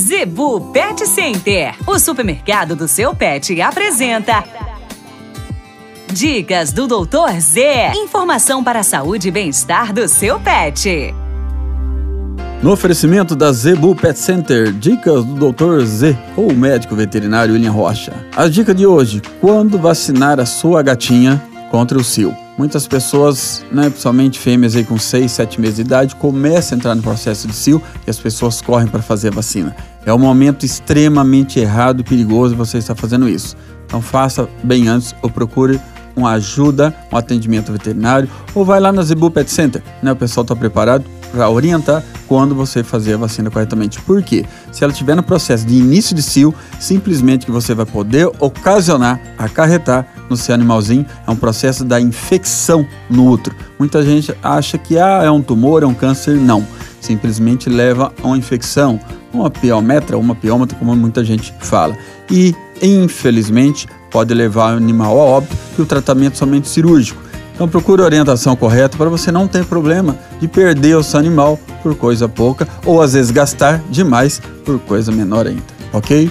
Zebu Pet Center, o supermercado do seu pet, apresenta. Dicas do Doutor Z. Informação para a saúde e bem-estar do seu pet. No oferecimento da Zebu Pet Center, dicas do Dr. Z, ou médico veterinário William Rocha. A dica de hoje: quando vacinar a sua gatinha contra o cio. Muitas pessoas, né, principalmente fêmeas aí com 6, 7 meses de idade, começam a entrar no processo de cio e as pessoas correm para fazer a vacina. É um momento extremamente errado e perigoso você estar fazendo isso. Então faça bem antes ou procure uma ajuda, um atendimento veterinário ou vai lá na Zebu Pet Center, né? O pessoal está preparado para orientar quando você fazer a vacina corretamente. Por quê? Se ela estiver no processo de início de cio, simplesmente que você vai poder ocasionar, acarretar no seu animalzinho, é um processo da infecção no útero. Muita gente acha que ah, é um tumor, é um câncer. Não. Simplesmente leva a uma infecção, uma piometra, uma piômetra, como muita gente fala. E, infelizmente, pode levar o animal a óbito e o tratamento somente cirúrgico. Então procure a orientação correta para você não ter problema de perder o seu animal por coisa pouca ou às vezes gastar demais por coisa menor ainda, ok?